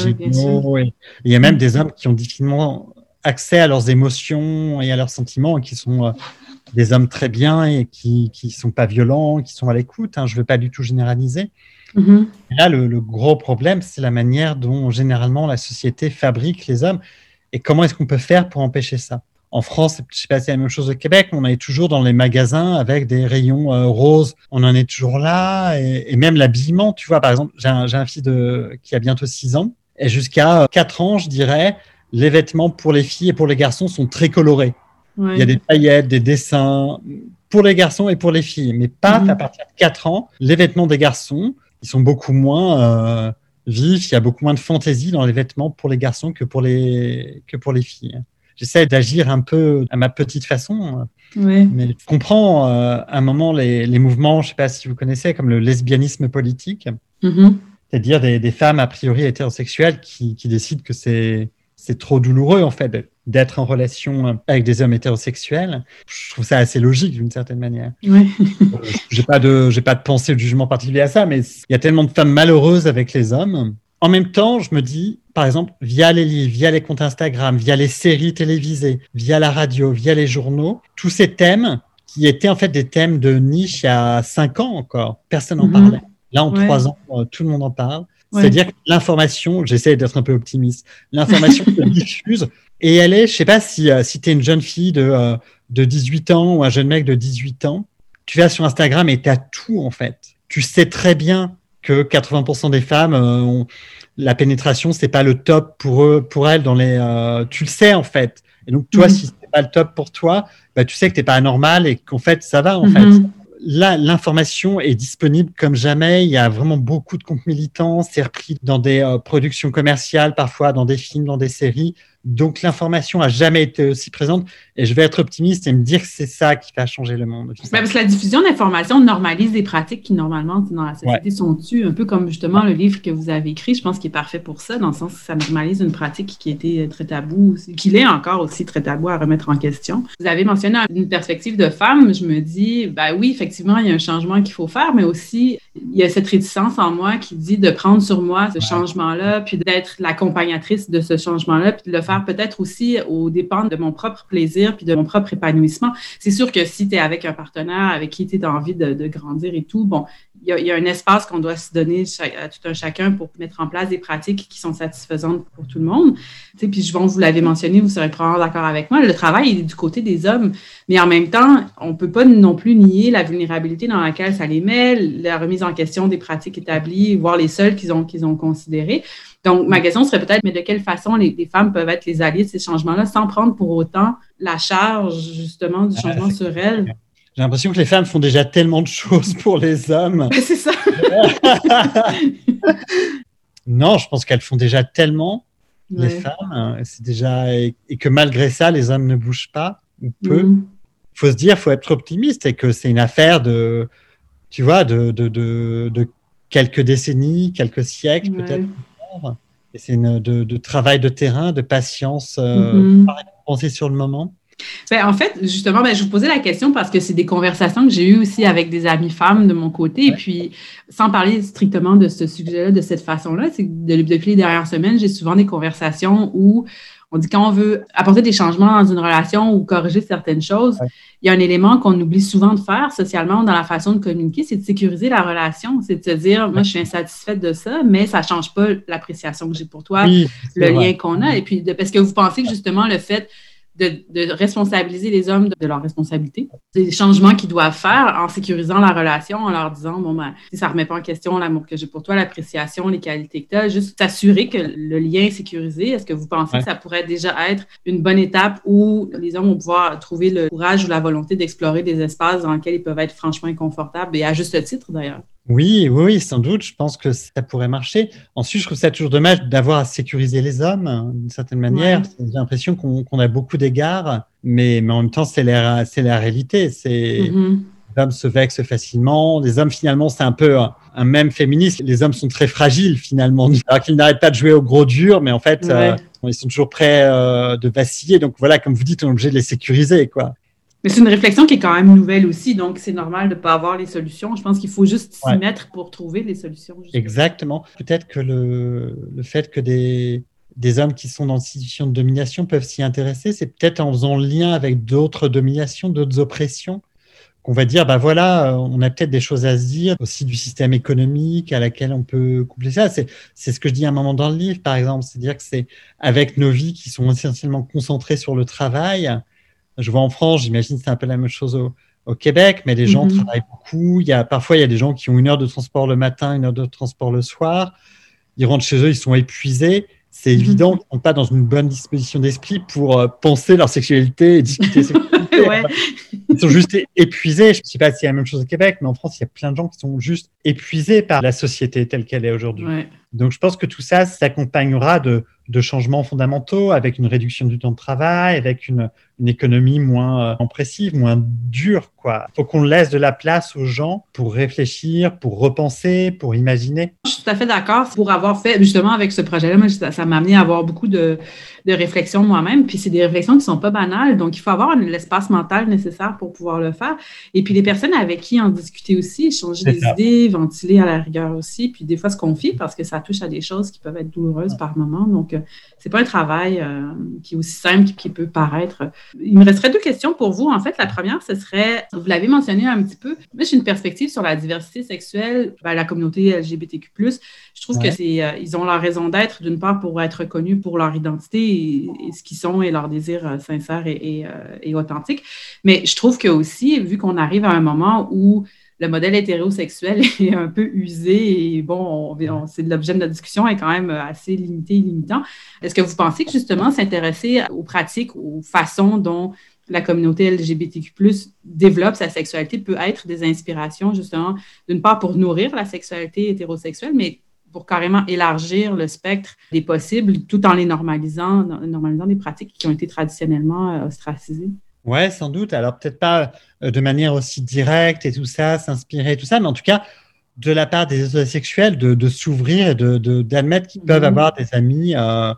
il y a même des hommes qui ont difficilement accès à leurs émotions et à leurs sentiments et qui sont euh, des hommes très bien et qui ne sont pas violents, qui sont à l'écoute. Hein, je ne veux pas du tout généraliser. Mm-hmm. Là, le, le, gros problème, c'est la manière dont généralement la société fabrique les hommes et comment est-ce qu'on peut faire pour empêcher ça? En France, je sais pas si c'est la même chose au Québec, on est toujours dans les magasins avec des rayons euh, roses. On en est toujours là. Et, même l'habillement, tu vois, par exemple, j'ai un, un, fils de, qui a bientôt 6 ans. Et jusqu'à 4 ans, je dirais, les vêtements pour les filles et pour les garçons sont très colorés. Il y a des paillettes, des dessins pour les garçons et pour les filles. Mais pas mhm. à partir de 4 ans, les vêtements des garçons, ils sont beaucoup moins euh, vifs. Il y a beaucoup moins de fantaisie dans les vêtements pour les garçons que pour les, que pour les filles j'essaie d'agir un peu à ma petite façon. Mais je comprends euh, à un moment les, mouvements, je ne sais pas si vous connaissez, comme le lesbianisme politique, mm-hmm. c'est-à-dire des, femmes a priori hétérosexuelles qui, décident que c'est c'est trop douloureux en fait d'être en relation avec des hommes hétérosexuels. Je trouve ça assez logique d'une certaine manière. Oui. Euh, j'ai pas de j'ai pas de pensée de jugement particulier à ça, mais il y a tellement de femmes malheureuses avec les hommes en même temps, je me dis, par exemple, via les livres, via les comptes Instagram, via les séries télévisées, via la radio, via les journaux, tous ces thèmes qui étaient en fait des thèmes de niche il y a cinq ans encore, personne n'en mhm. parlait. Là, en trois ans, euh, tout le monde en parle. C'est-à-dire que l'information, j'essaie d'être un peu optimiste, l'information se diffuse et elle est, je sais pas si, euh, si tu es une jeune fille de, euh, de 18 ans ou un jeune mec de 18 ans, tu vas sur Instagram et tu as tout en fait. Tu sais très bien que 80% des femmes euh, ont, la pénétration c'est pas le top pour eux pour elles dans les euh, tu le sais en fait. Et donc toi mhm. si c'est pas le top pour toi bah, tu sais que t'es pas anormal et qu'en fait ça va en fait. Mhm. là l'information est disponible comme jamais. Il y a vraiment beaucoup de comptes militants. C'est repris dans des euh, productions commerciales parfois dans des films dans des séries donc l'information a jamais été aussi présente. Et je vais être optimiste et me dire que c'est ça qui va changer le monde. parce que la diffusion d'informations normalise des pratiques qui normalement dans la société sont tues, un peu comme justement le livre que vous avez écrit, je pense qu'il est parfait pour ça, dans le sens que ça normalise une pratique qui était très tabou, qu'il est encore aussi très tabou à remettre en question. Vous avez mentionné une perspective de femme, je me dis, ben oui, effectivement, il y a un changement qu'il faut faire, mais aussi il y a cette réticence en moi qui dit de prendre sur moi ce changement-là, puis d'être l'accompagnatrice de ce changement-là, puis de le peut-être aussi au dépend de mon propre plaisir puis de mon propre épanouissement. C'est sûr que si tu es avec un partenaire avec qui tu as envie de, grandir et tout, bon, il y, a un espace qu'on doit se donner à tout un chacun pour mettre en place des pratiques qui sont satisfaisantes pour tout le monde. Tu sais, puis je, vous l'avez mentionné, vous serez probablement d'accord avec moi, le travail est du côté des hommes, mais en même temps, on peut pas non plus nier la vulnérabilité dans laquelle ça les met, la remise en question des pratiques établies, voire les seules qu'ils ont, qu'ils ont considérées. Donc, ma question serait peut-être, mais de quelle façon les, femmes peuvent être les alliés de ces changements-là sans prendre pour autant la charge, justement, du changement sur elles? J'ai l'impression que les femmes font déjà tellement de choses pour les hommes. C'est ça. non, je pense qu'elles font déjà tellement, les femmes. C'est déjà et, que malgré ça, les hommes ne bougent pas ou peu. Il mm. faut se dire, il faut être optimiste et que c'est une affaire de, tu vois, de, de, de, quelques décennies, quelques siècles peut-être et c'est de, de, travail de terrain, de patience, euh, mm-hmm. penser sur le moment. Ben, en fait, justement, ben, je vous posais la question parce que c'est des conversations que j'ai eues aussi avec des amies femmes de mon côté. Et puis, sans parler strictement de ce sujet-là de cette façon-là, c'est depuis les dernières semaines, j'ai souvent des conversations où on dit quand on veut apporter des changements dans une relation ou corriger certaines choses, il y a un élément qu'on oublie souvent de faire socialement dans la façon de communiquer, c'est de sécuriser la relation. C'est de se dire, moi, je suis insatisfaite de ça, mais ça ne change pas l'appréciation que j'ai pour toi, le lien qu'on a. Et puis, parce que vous pensez que justement, le fait de, responsabiliser les hommes de, leurs responsabilités, des changements qu'ils doivent faire en sécurisant la relation, en leur disant, bon, ben, si ça remet pas en question l'amour que j'ai pour toi, l'appréciation, les qualités que tu as, juste s'assurer que le lien est sécurisé. Est-ce que vous pensez que ça pourrait déjà être une bonne étape où les hommes vont pouvoir trouver le courage ou la volonté d'explorer des espaces dans lesquels ils peuvent être franchement inconfortables, et à juste titre d'ailleurs? Oui, oui, sans doute. Je pense que ça pourrait marcher. Ensuite, je trouve ça toujours dommage d'avoir à sécuriser les hommes d'une certaine manière. J'ai l'impression qu'on a beaucoup d'égards, mais, mais en même temps, c'est la, la réalité. C'est mm-hmm. les hommes se vexent facilement. Les hommes, finalement, c'est un peu un, même féministe. Les hommes sont très fragiles finalement, alors qu'ils n'arrêtent pas de jouer au gros dur, mais en fait, euh, ils sont toujours prêts euh, de vaciller. Donc voilà, comme vous dites, on est obligé de les sécuriser, quoi. Mais c'est une réflexion qui est quand même nouvelle aussi, donc c'est normal de ne pas avoir les solutions. Je pense qu'il faut juste s'y mettre pour trouver les solutions. Exactement. Peut-être que le, le, fait que des, des hommes qui sont dans une situation de domination peuvent s'y intéresser, c'est peut-être en faisant lien avec d'autres dominations, d'autres oppressions, qu'on va dire, bah voilà, on a peut-être des choses à se dire aussi du système économique à laquelle on peut coupler ça. C'est, c'est ce que je dis à un moment dans le livre, par exemple, c'est-à-dire que c'est avec nos vies qui sont essentiellement concentrées sur le travail, je vois en France, j'imagine que c'est un peu la même chose au, Québec, mais les gens mhm. travaillent beaucoup. Il y a, parfois, il y a des gens qui ont une heure de transport le matin, une heure de transport le soir. Ils rentrent chez eux, ils sont épuisés. C'est mhm. évident qu'ils ne sont pas dans une bonne disposition d'esprit pour euh, penser leur sexualité et discuter sexualité. ouais. Ils sont juste épuisés. Je ne sais pas si c'est la même chose au Québec, mais en France, il y a plein de gens qui sont juste épuisés par la société telle qu'elle est aujourd'hui. Donc, je pense que tout ça s'accompagnera de, de changements fondamentaux avec une réduction du temps de travail, avec une, une économie moins impressive, euh, moins dure. Quoi. Il faut qu'on laisse de la place aux gens pour réfléchir, pour repenser, pour imaginer. Je suis tout à fait d'accord. Pour avoir fait, justement, avec ce projet-là, ça m'a amené à avoir beaucoup de, de réflexions moi-même. Puis c'est des réflexions qui ne sont pas banales. Donc, il faut avoir l'espace mental nécessaire pour pouvoir le faire. Et puis, les personnes avec qui en discuter aussi, échanger des idées, ventiler à la rigueur aussi. Puis, des fois, se confier parce que ça touche à des choses qui peuvent être douloureuses par moment. Donc, euh, c'est pas un travail euh, qui est aussi simple qu'il peut paraître il me resterait deux questions pour vous. En fait, la première, ce serait, vous l'avez mentionné un petit peu, mais j'ai une perspective sur la diversité sexuelle, ben, la communauté LGBTQ+. Je trouve que c'est, euh, ils ont leur raison d'être, d'une part, pour être reconnus pour leur identité et, ce qu'ils sont et leur désir euh, sincère et, euh, et, authentique. Mais je trouve que aussi, vu qu'on arrive à un moment où le modèle hétérosexuel est un peu usé et bon, c'est l'objet de notre discussion est quand même assez limité et limitant. Est-ce que vous pensez que justement s'intéresser aux pratiques, aux façons dont la communauté LGBTQ+, développe sa sexualité peut être des inspirations justement, d'une part pour nourrir la sexualité hétérosexuelle, mais pour carrément élargir le spectre des possibles tout en les normalisant, normalisant des pratiques qui ont été traditionnellement euh, ostracisées? Ouais, sans doute. Alors peut-être pas euh, de manière aussi directe et tout ça, s'inspirer, tout ça, mais en tout cas, de la part des homosexuels, de, de s'ouvrir et d'admettre de, qu'ils peuvent mhm. avoir des amis euh,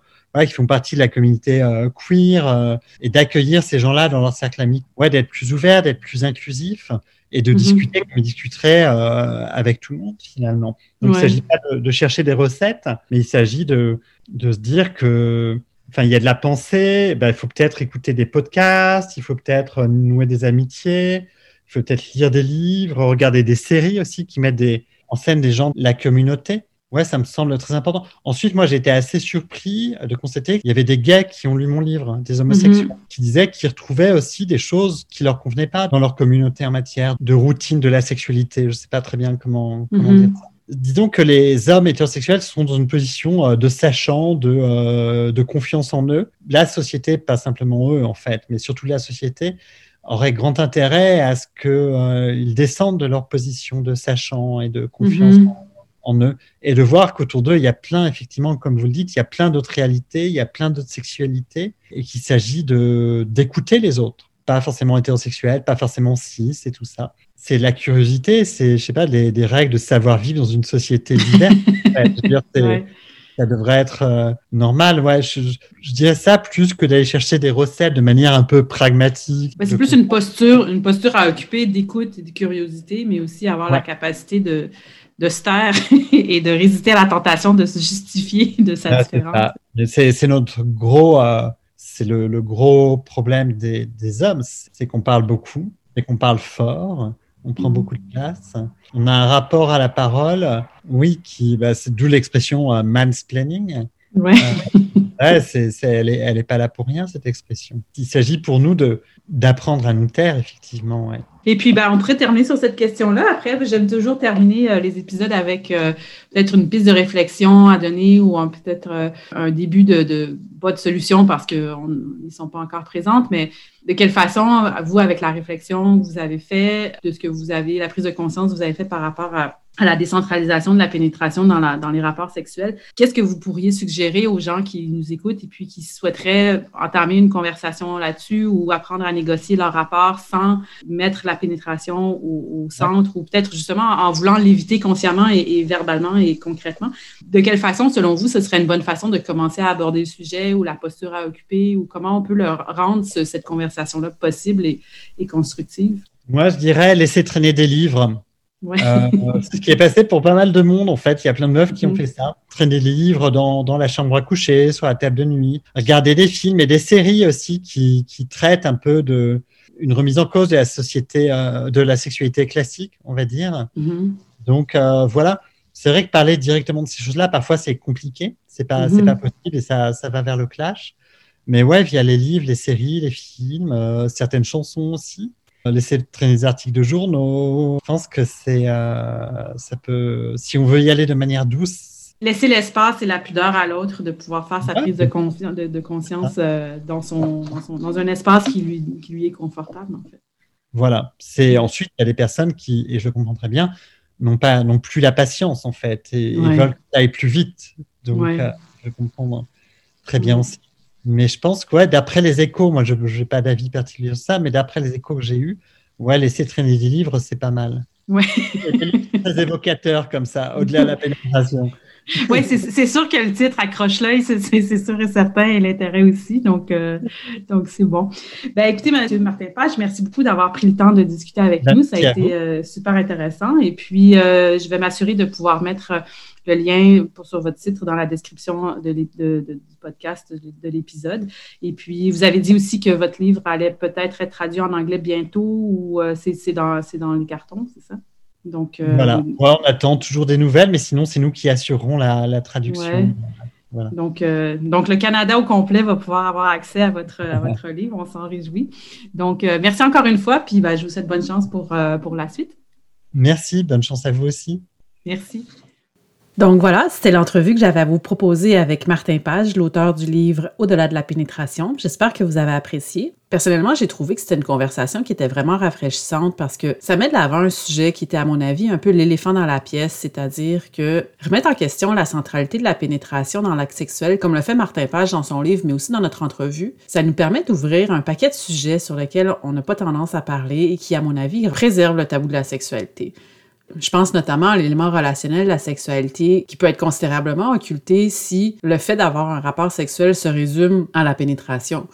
qui font partie de la communauté euh, queer euh, et d'accueillir ces gens-là dans leur cercle ami. Ouais, d'être plus ouvert, d'être plus inclusif et de mhm. discuter comme ils discuteraient avec tout le monde finalement. Donc il ne s'agit pas de, de, chercher des recettes, mais il s'agit de, de se dire que enfin, il y a de la pensée, ben, il faut peut-être écouter des podcasts, il faut peut-être nouer des amitiés, il faut peut-être lire des livres, regarder des séries aussi qui mettent des, en scène des gens de la communauté. Ouais, ça me semble très important. Ensuite, moi, j'ai été assez surpris de constater qu'il y avait des gays qui ont lu mon livre, des homosexuels, mhm. qui disaient qu'ils retrouvaient aussi des choses qui leur convenaient pas dans leur communauté en matière de routine de la sexualité. Je sais pas très bien comment, comment mhm. dire ça disons que les hommes hétérosexuels sont dans une position euh, de sachant, de, euh, de confiance en eux. La société, pas simplement eux en fait, mais surtout la société, aurait grand intérêt à ce qu'ils euh, descendent de leur position de sachant et de confiance mhm. en, eux et de voir qu'autour d'eux, il y a plein, effectivement, comme vous le dites, il y a plein d'autres réalités, il y a plein d'autres sexualités et qu'il s'agit d'écouter les autres. Pas forcément hétérosexuels, pas forcément cis et tout ça c'est la curiosité, c'est, je sais pas, des, règles de savoir-vivre dans une société diverse. Ça devrait être euh, normal. Ouais, je, dirais ça plus que d'aller chercher des recettes de manière un peu pragmatique. c'est plus une posture, une posture à occuper d'écoute et de curiosité, mais aussi avoir la capacité de, de se taire et de résister à la tentation de se justifier de sa différence. C'est, notre gros, euh, c'est le, gros problème des, des hommes, c'est qu'on parle beaucoup et qu'on parle fort on prend beaucoup de place. On a un rapport à la parole, oui, qui, bah, c'est d'où l'expression euh, mansplaining. Ouais. Euh, Ouais, elle n'est elle est pas là pour rien, cette expression. Il s'agit pour nous de, d'apprendre à nous taire, effectivement. Ouais. Et puis, ben, on pourrait terminer sur cette question-là. Après, j'aime toujours terminer euh, les épisodes avec euh, peut-être une piste de réflexion à donner ou peut-être euh, un début de, de, pas de solution parce qu'ils ne sont pas encore présentes, mais de quelle façon, vous, avec la réflexion que vous avez fait, de ce que vous avez, la prise de conscience que vous avez fait par rapport à à la décentralisation de la pénétration dans, la, dans les rapports sexuels. Qu'est-ce que vous pourriez suggérer aux gens qui nous écoutent et puis qui souhaiteraient entamer une conversation là-dessus ou apprendre à négocier leur rapport sans mettre la pénétration au, centre ou peut-être justement en voulant l'éviter consciemment et, verbalement et concrètement? De quelle façon, selon vous, ce serait une bonne façon de commencer à aborder le sujet ou la posture à occuper ou comment on peut leur rendre cette conversation-là possible et, et constructive? Moi, je dirais laisser traîner des livres Ouais. Euh, ce qui est passé pour pas mal de monde, en fait. Il y a plein de meufs qui ont mhm. fait ça. Traîner des livres dans, dans, la chambre à coucher, sur la table de nuit. Regarder des films et des séries aussi qui, qui traitent un peu de une remise en cause de la société, euh, de la sexualité classique, on va dire. Mhm. Donc, euh, voilà. C'est vrai que parler directement de ces choses-là, parfois, c'est compliqué. C'est pas, mhm. pas possible et ça, ça va vers le clash. Mais ouais, via les livres, les séries, les films, certaines chansons aussi laisser traîner des articles de journaux. Je pense que c'est, euh, ça peut, si on veut y aller de manière douce. Laisser l'espace et la pudeur à l'autre de pouvoir faire sa prise de, de, conscience euh, dans, son, dans, un espace qui lui, qui lui est confortable, en fait. Voilà. C'est ensuite, il y a des personnes qui, et je comprends très bien, n'ont pas, non plus la patience, en fait, et, veulent que ça aille plus vite. Donc, euh, je comprends très bien aussi. Mais je pense que d'après les échos, moi je n'ai pas d'avis particulier sur ça, mais d'après les échos que j'ai eus, ouais, laisser traîner des livres, c'est pas mal. Ouais. très évocateur comme ça, au-delà de la pénétration. oui, c'est sûr que le titre accroche l'œil, c'est sûr et certain, et l'intérêt aussi. Donc, euh, donc c'est bon. Ben, écoutez, M. Martin Page, merci beaucoup d'avoir pris le temps de discuter avec nous. Ça a été euh, super intéressant. Et puis, euh, je vais m'assurer de pouvoir mettre le lien pour, sur votre site dans la description de, du podcast, de, l'épisode. Et puis, vous avez dit aussi que votre livre allait peut-être être traduit en anglais bientôt ou euh, c'est dans, dans les cartons, c'est ça? Donc, euh, voilà. on attend toujours des nouvelles, mais sinon, c'est nous qui assurerons la, traduction. Donc, euh, donc, le Canada au complet va pouvoir avoir accès à votre, votre livre. On s'en réjouit. Donc, merci encore une fois. Puis, ben, je vous souhaite bonne chance pour, pour la suite. Merci. Bonne chance à vous aussi. Merci. Donc voilà, c'était l'entrevue que j'avais à vous proposer avec Martin Page, l'auteur du livre Au-delà de la pénétration. J'espère que vous avez apprécié. Personnellement, j'ai trouvé que c'était une conversation qui était vraiment rafraîchissante parce que ça met de l'avant un sujet qui était, à mon avis, un peu l'éléphant dans la pièce, c'est-à-dire que remettre en question la centralité de la pénétration dans l'acte sexuel, comme le fait Martin Page dans son livre, mais aussi dans notre entrevue, ça nous permet d'ouvrir un paquet de sujets sur lesquels on n'a pas tendance à parler et qui, à mon avis, préservent le tabou de la sexualité. Je pense notamment à l'élément relationnel de la sexualité qui peut être considérablement occulté si le fait d'avoir un rapport sexuel se résume à la pénétration.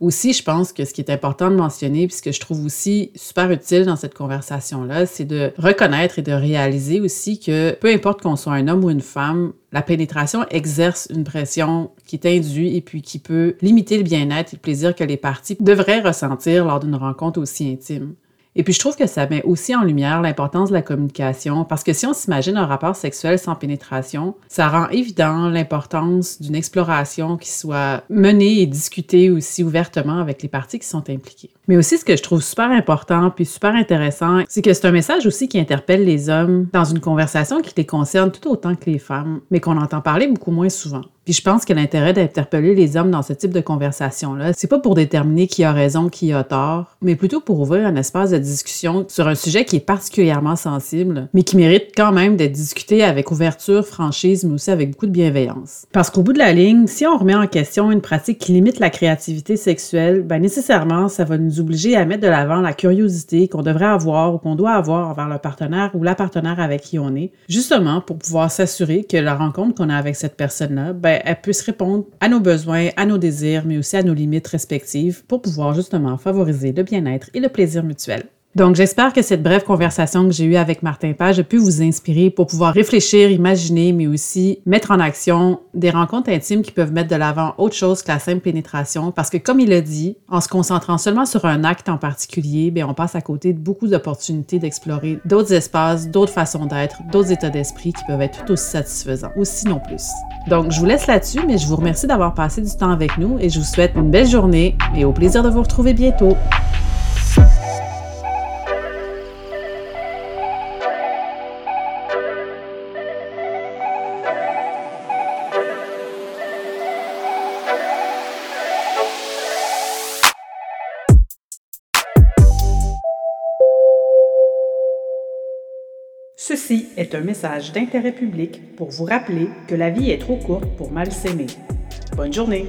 Aussi, je pense que ce qui est important de mentionner, puis ce que je trouve aussi super utile dans cette conversation-là, c'est de reconnaître et de réaliser aussi que peu importe qu'on soit un homme ou une femme, la pénétration exerce une pression qui est induite et puis qui peut limiter le bien-être et le plaisir que les parties devraient ressentir lors d'une rencontre aussi intime. Et puis, je trouve que ça met aussi en lumière l'importance de la communication, parce que si on s'imagine un rapport sexuel sans pénétration, ça rend évident l'importance d'une exploration qui soit menée et discutée aussi ouvertement avec les parties qui sont impliquées. Mais aussi, ce que je trouve super important puis super intéressant, c'est que c'est un message aussi qui interpelle les hommes dans une conversation qui les concerne tout autant que les femmes, mais qu'on entend parler beaucoup moins souvent. Puis je pense que l'intérêt d'interpeller les hommes dans ce type de conversation-là, c'est pas pour déterminer qui a raison, qui a tort, mais plutôt pour ouvrir un espace de discussion sur un sujet qui est particulièrement sensible, mais qui mérite quand même d'être discuté avec ouverture, franchise, mais aussi avec beaucoup de bienveillance. Parce qu'au bout de la ligne, si on remet en question une pratique qui limite la créativité sexuelle, ben nécessairement, ça va nous obliger à mettre de l'avant la curiosité qu'on devrait avoir ou qu'on doit avoir envers le partenaire ou la partenaire avec qui on est, justement pour pouvoir s'assurer que la rencontre qu'on a avec cette personne-là, ben elle puisse répondre à nos besoins, à nos désirs, mais aussi à nos limites respectives pour pouvoir justement favoriser le bien-être et le plaisir mutuel. Donc, j'espère que cette brève conversation que j'ai eue avec Martin Page a pu vous inspirer pour pouvoir réfléchir, imaginer, mais aussi mettre en action des rencontres intimes qui peuvent mettre de l'avant autre chose que la simple pénétration. Parce que, comme il a dit, en se concentrant seulement sur un acte en particulier, bien, on passe à côté de beaucoup d'opportunités d'explorer d'autres espaces, d'autres façons d'être, d'autres états d'esprit qui peuvent être tout aussi satisfaisants, ou sinon plus. Donc, je vous laisse là-dessus, mais je vous remercie d'avoir passé du temps avec nous et je vous souhaite une belle journée et au plaisir de vous retrouver bientôt. Est un message d'intérêt public pour vous rappeler que la vie est trop courte pour mal s'aimer. Bonne journée!